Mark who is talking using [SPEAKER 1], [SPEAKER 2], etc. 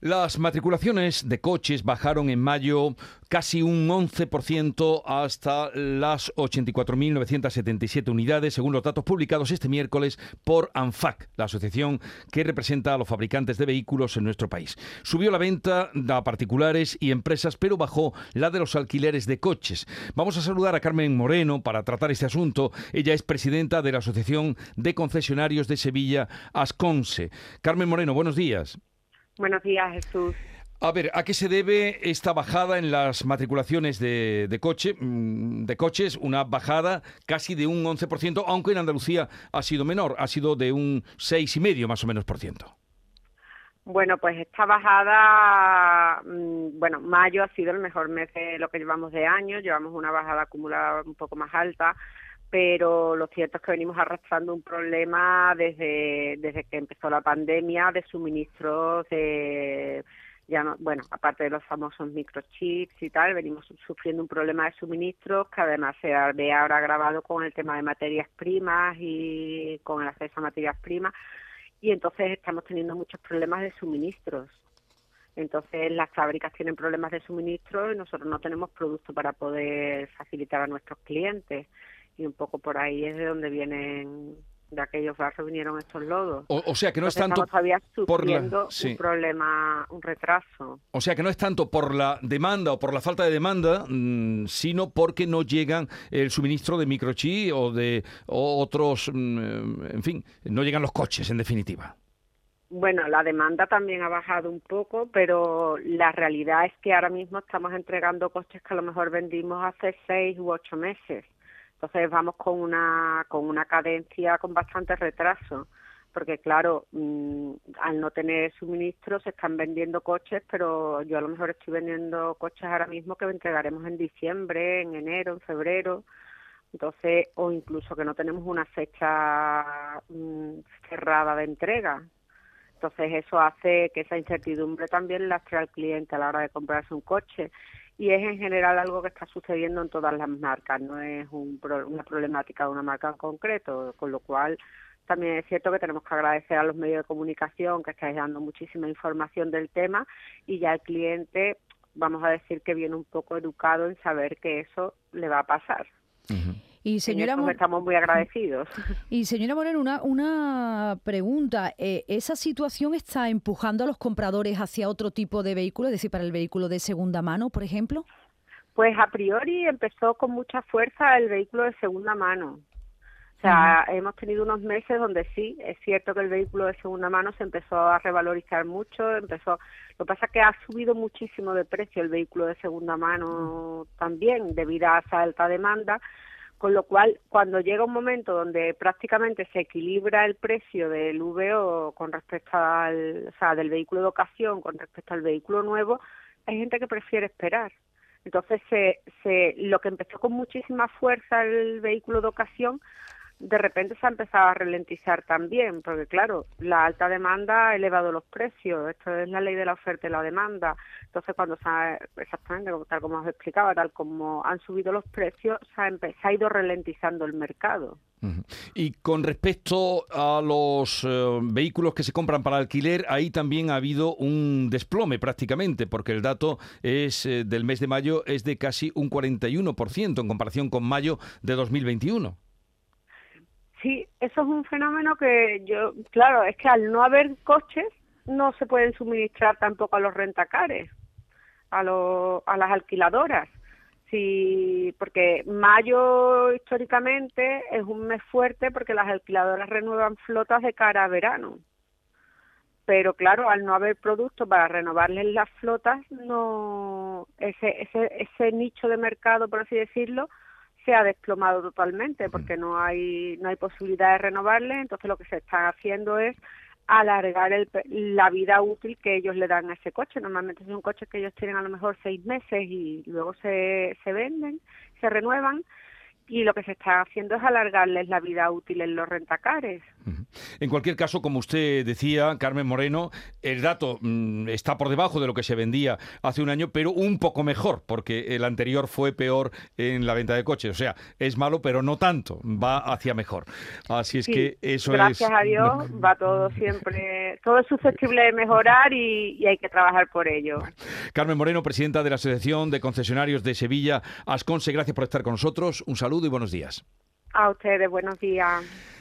[SPEAKER 1] Las matriculaciones de coches bajaron en mayo casi un 11% hasta las 84.977 unidades, según los datos publicados este miércoles por ANFAC, la asociación que representa a los fabricantes de vehículos en nuestro país. Subió la venta a particulares y empresas, pero bajó la de los alquileres de coches. Vamos a saludar a Carmen Moreno para tratar este asunto. Ella es presidenta de la Asociación de Concesionarios de Sevilla, Asconse. Carmen Moreno, buenos días.
[SPEAKER 2] Buenos días, Jesús.
[SPEAKER 1] A ver, ¿a qué se debe esta bajada en las matriculaciones de, coche, mm, de coches? Una bajada casi de un 11%, aunque en Andalucía ha sido menor, ha sido de un 6,5 más o menos por ciento.
[SPEAKER 2] Bueno, pues esta bajada, mm, bueno, mayo ha sido el mejor mes de lo que llevamos de año, llevamos una bajada acumulada un poco más alta, pero lo cierto es que venimos arrastrando un problema desde, desde que empezó la pandemia de suministros de ya no, bueno, aparte de los famosos microchips y tal, venimos sufriendo un problema de suministros que además se ve ahora agravado con el tema de materias primas y con el acceso a materias primas y entonces estamos teniendo muchos problemas de suministros. Entonces las fábricas tienen problemas de suministro y nosotros no tenemos producto para poder facilitar a nuestros clientes y un poco por ahí es de donde vienen de aquellos barrios vinieron estos lodos.
[SPEAKER 1] O, sea que no es tanto
[SPEAKER 2] todavía sufriendo un problema, un retraso.
[SPEAKER 1] O sea que no es tanto por la demanda o por la falta de demanda, mm, sino porque no llegan el suministro de microchip o de otros, mm, en fin, no llegan los coches en definitiva.
[SPEAKER 2] Bueno, la demanda también ha bajado un poco, pero la realidad es que ahora mismo estamos entregando coches que a lo mejor vendimos hace seis u ocho meses. Entonces vamos con una, con una cadencia con bastante retraso, porque claro, mm, al no tener suministro se están vendiendo coches, pero yo a lo mejor estoy vendiendo coches ahora mismo que entregaremos en diciembre, en enero, en febrero, entonces, o incluso que no tenemos una fecha mm, cerrada de entrega. Entonces eso hace que esa incertidumbre también lastre al cliente a la hora de comprarse un coche y es en general algo que está sucediendo en todas las marcas, no es una problemática de una marca en concreto, con lo cual también es cierto que tenemos que agradecer a los medios de comunicación que estáis dando muchísima información del tema y ya el cliente, vamos a decir que viene un poco educado en saber que eso le va a pasar. Y señora estamos muy agradecidos.
[SPEAKER 3] Y señora Moreno, una, una pregunta. Eh, ¿Esa situación está empujando a los compradores hacia otro tipo de vehículo, es decir, para el vehículo de segunda mano, por ejemplo?
[SPEAKER 2] Pues a priori empezó con mucha fuerza el vehículo de segunda mano. O sea, hemos tenido unos meses donde sí, es cierto que el vehículo de segunda mano se empezó a revalorizar mucho, empezó, lo que pasa es que ha subido muchísimo de precio el vehículo de segunda mano también debido a esa alta demanda, con lo cual, cuando llega un momento donde prácticamente se equilibra el precio del VO con respecto al, o sea, del vehículo de ocasión con respecto al vehículo nuevo, hay gente que prefiere esperar. Entonces, se, se, lo que empezó con muchísima fuerza el vehículo de ocasión de repente se ha empezado a ralentizar también, porque claro, la alta demanda ha elevado los precios, esto es la ley de la oferta y la demanda, entonces cuando se ha, exactamente tal como os explicaba, tal como han subido los precios, se ha, se ha ido ralentizando el mercado.
[SPEAKER 1] Y con respecto a los eh, vehículos que se compran para alquiler, ahí también ha habido un desplome prácticamente, porque el dato es eh, del mes de mayo es de casi un 41% en comparación con mayo de 2021.
[SPEAKER 2] Sí, eso es un fenómeno que yo, claro, es que al no haber coches no se pueden suministrar tampoco a los rentacares, a, los, a las alquiladoras. Sí, porque mayo históricamente es un mes fuerte porque las alquiladoras renuevan flotas de cara a verano. Pero claro, al no haber productos para renovarles las flotas, no ese, ese, ese nicho de mercado, por así decirlo, se ha desplomado totalmente porque no hay no hay posibilidad de renovarle, entonces lo que se está haciendo es alargar el, la vida útil que ellos le dan a ese coche. Normalmente son coches que ellos tienen a lo mejor seis meses y luego se, se venden, se renuevan y lo que se está haciendo es alargarles la vida útil en los rentacares.
[SPEAKER 1] En cualquier caso, como usted decía, Carmen Moreno, el dato mm, está por debajo de lo que se vendía hace un año, pero un poco mejor, porque el anterior fue peor en la venta de coches. O sea, es malo, pero no tanto, va hacia mejor. Así es que eso
[SPEAKER 2] es... Gracias a Dios, va todo siempre, todo es susceptible de mejorar y, hay que trabajar por ello.
[SPEAKER 1] Carmen Moreno, presidenta de la Asociación de Concesionarios de Sevilla, Asconse, gracias por estar con nosotros. Un saludo y buenos días.
[SPEAKER 2] A ustedes, buenos días.